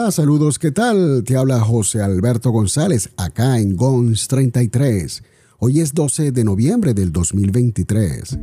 Hola, saludos, ¿qué tal? Te habla José Alberto González acá en GONS 33. Hoy es 12 de noviembre del 2023.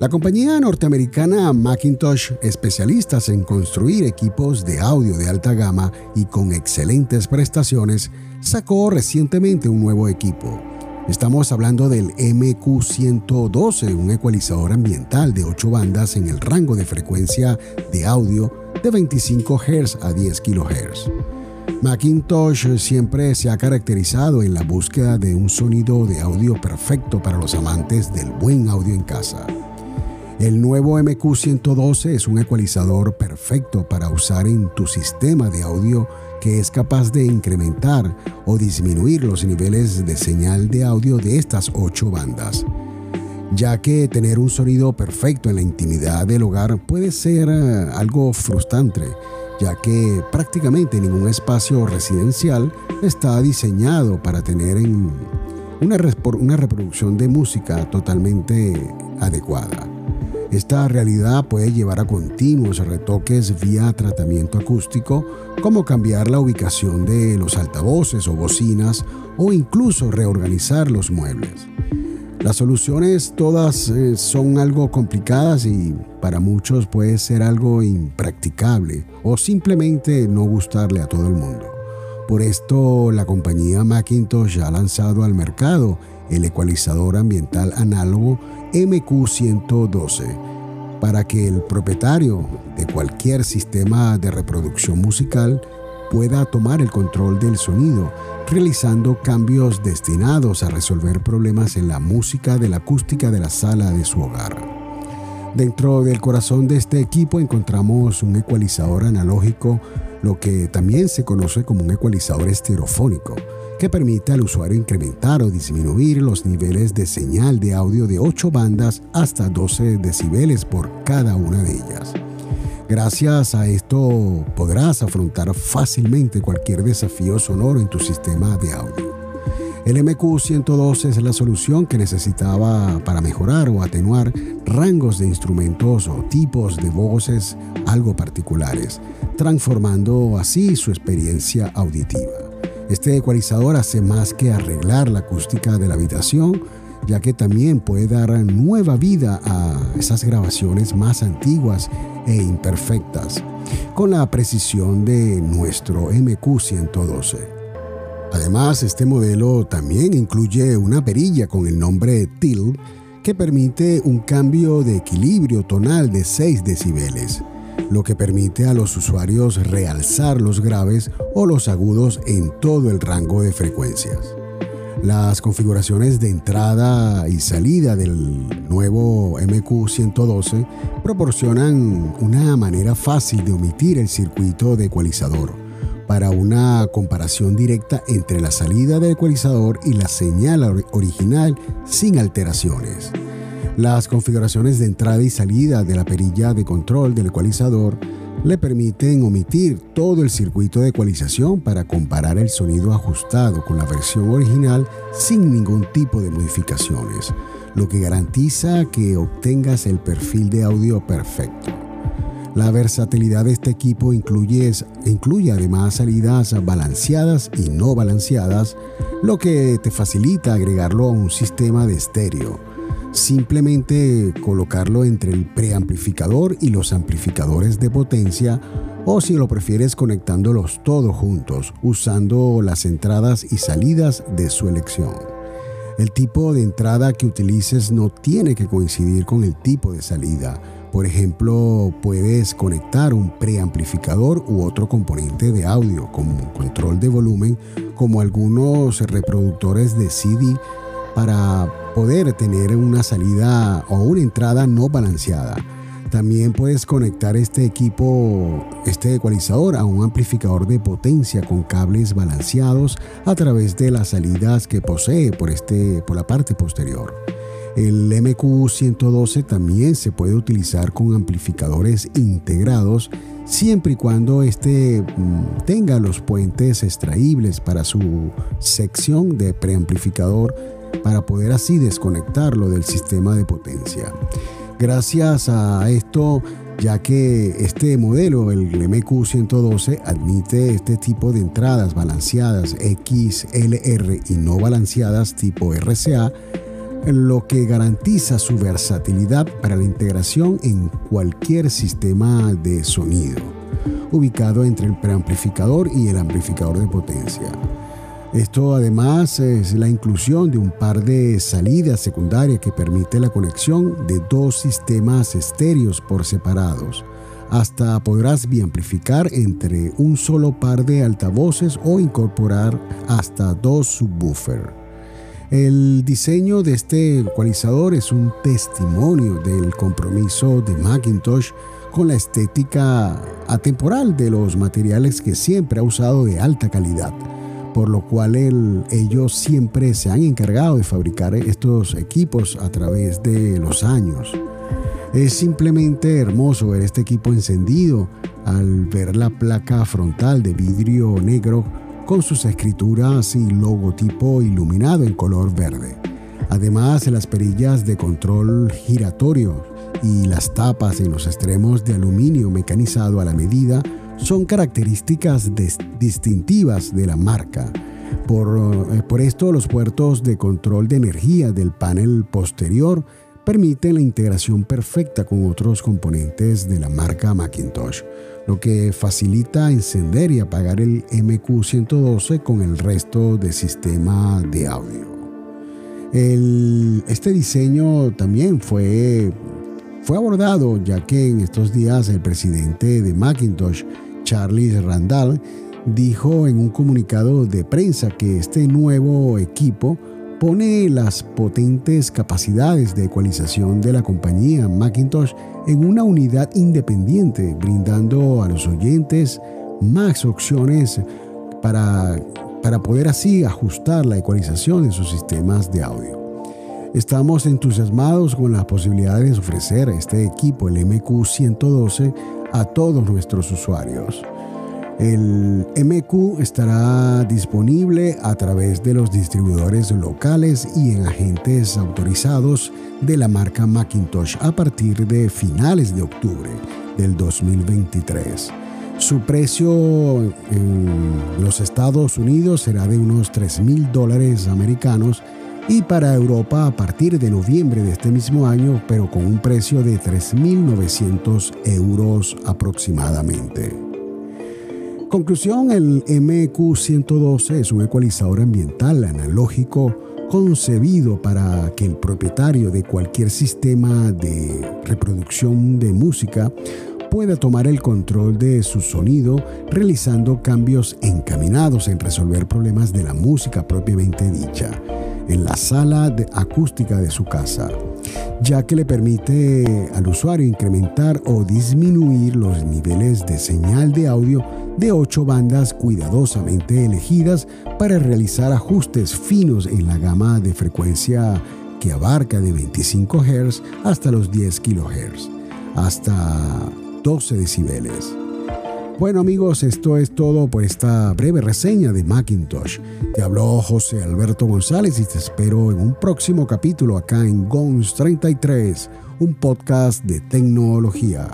La compañía norteamericana Macintosh, especialistas en construir equipos de audio de alta gama y con excelentes prestaciones, sacó recientemente un nuevo equipo. Estamos hablando del MQ112, un ecualizador ambiental de 8 bandas en el rango de frecuencia de audio de 25 Hz a 10 kHz. Macintosh siempre se ha caracterizado en la búsqueda de un sonido de audio perfecto para los amantes del buen audio en casa. El nuevo MQ112 es un ecualizador perfecto para usar en tu sistema de audio que es capaz de incrementar o disminuir los niveles de señal de audio de estas ocho bandas ya que tener un sonido perfecto en la intimidad del hogar puede ser eh, algo frustrante, ya que prácticamente ningún espacio residencial está diseñado para tener una, una reproducción de música totalmente adecuada. Esta realidad puede llevar a continuos retoques vía tratamiento acústico, como cambiar la ubicación de los altavoces o bocinas o incluso reorganizar los muebles. Las soluciones todas eh, son algo complicadas y para muchos puede ser algo impracticable o simplemente no gustarle a todo el mundo. Por esto la compañía Macintosh ha lanzado al mercado el ecualizador ambiental análogo MQ112 para que el propietario de cualquier sistema de reproducción musical pueda tomar el control del sonido, realizando cambios destinados a resolver problemas en la música de la acústica de la sala de su hogar. Dentro del corazón de este equipo encontramos un ecualizador analógico, lo que también se conoce como un ecualizador estereofónico, que permite al usuario incrementar o disminuir los niveles de señal de audio de 8 bandas hasta 12 decibeles por cada una de ellas. Gracias a esto podrás afrontar fácilmente cualquier desafío sonoro en tu sistema de audio. El MQ112 es la solución que necesitaba para mejorar o atenuar rangos de instrumentos o tipos de voces algo particulares, transformando así su experiencia auditiva. Este ecualizador hace más que arreglar la acústica de la habitación, ya que también puede dar nueva vida a esas grabaciones más antiguas e imperfectas, con la precisión de nuestro MQ112. Además, este modelo también incluye una perilla con el nombre TIL que permite un cambio de equilibrio tonal de 6 decibeles lo que permite a los usuarios realzar los graves o los agudos en todo el rango de frecuencias. Las configuraciones de entrada y salida del nuevo MQ112 proporcionan una manera fácil de omitir el circuito de ecualizador para una comparación directa entre la salida del ecualizador y la señal original sin alteraciones. Las configuraciones de entrada y salida de la perilla de control del ecualizador le permiten omitir todo el circuito de ecualización para comparar el sonido ajustado con la versión original sin ningún tipo de modificaciones, lo que garantiza que obtengas el perfil de audio perfecto. La versatilidad de este equipo incluye, incluye además salidas balanceadas y no balanceadas, lo que te facilita agregarlo a un sistema de estéreo simplemente colocarlo entre el preamplificador y los amplificadores de potencia o si lo prefieres conectándolos todos juntos usando las entradas y salidas de su elección. El tipo de entrada que utilices no tiene que coincidir con el tipo de salida. Por ejemplo, puedes conectar un preamplificador u otro componente de audio como control de volumen como algunos reproductores de CD para poder tener una salida o una entrada no balanceada. También puedes conectar este equipo, este ecualizador, a un amplificador de potencia con cables balanceados a través de las salidas que posee por, este, por la parte posterior. El MQ112 también se puede utilizar con amplificadores integrados siempre y cuando este mm, tenga los puentes extraíbles para su sección de preamplificador para poder así desconectarlo del sistema de potencia. Gracias a esto ya que este modelo, el MQ112, admite este tipo de entradas balanceadas XLR y no balanceadas tipo RCA, lo que garantiza su versatilidad para la integración en cualquier sistema de sonido, ubicado entre el preamplificador y el amplificador de potencia. Esto además es la inclusión de un par de salidas secundarias que permite la conexión de dos sistemas estéreos por separados. Hasta podrás biamplificar entre un solo par de altavoces o incorporar hasta dos subwoofers. El diseño de este ecualizador es un testimonio del compromiso de Macintosh con la estética atemporal de los materiales que siempre ha usado de alta calidad por lo cual ellos siempre se han encargado de fabricar estos equipos a través de los años. Es simplemente hermoso ver este equipo encendido al ver la placa frontal de vidrio negro con sus escrituras y logotipo iluminado en color verde. Además, las perillas de control giratorio y las tapas en los extremos de aluminio mecanizado a la medida son características distintivas de la marca. Por, eh, por, esto, los puertos de control de energía del panel posterior permiten la integración perfecta con otros componentes de la marca Macintosh, lo que facilita encender y apagar el MQ112 con el resto del sistema de audio. este diseño también fue, fue abordado ya que en estos días el presidente de Macintosh, Charles Randall, dijo en un comunicado de prensa que este nuevo equipo pone las potentes capacidades de ecualización de la compañía Macintosh en una unidad independiente, brindando a los oyentes más opciones para, para poder así ajustar la ecualización de sus sistemas de audio. Estamos entusiasmados con las posibilidades de ofrecer este equipo, el MQ112, a todos nuestros usuarios. El MQ estará disponible a través de los distribuidores locales y en agentes autorizados de la marca Macintosh a partir de finales de octubre del 2023. Su precio en los Estados Unidos será de unos 3 mil dólares americanos y para Europa a partir de noviembre de este mismo año, pero con un precio de 3.900 euros aproximadamente. Conclusión, el MQ112 es un ecualizador ambiental analógico concebido para que el propietario de cualquier sistema de reproducción de música pueda tomar el control de su sonido realizando cambios encaminados en resolver problemas de la música propiamente dicha en la sala de acústica de su casa, ya que le permite al usuario incrementar o disminuir los niveles de señal de audio de ocho bandas cuidadosamente elegidas para realizar ajustes finos en la gama de frecuencia que abarca de 25 Hz hasta los 10 kHz, hasta 12 decibeles. Bueno amigos, esto es todo por esta breve reseña de Macintosh. Te habló José Alberto González y te espero en un próximo capítulo acá en GONS 33, un podcast de tecnología.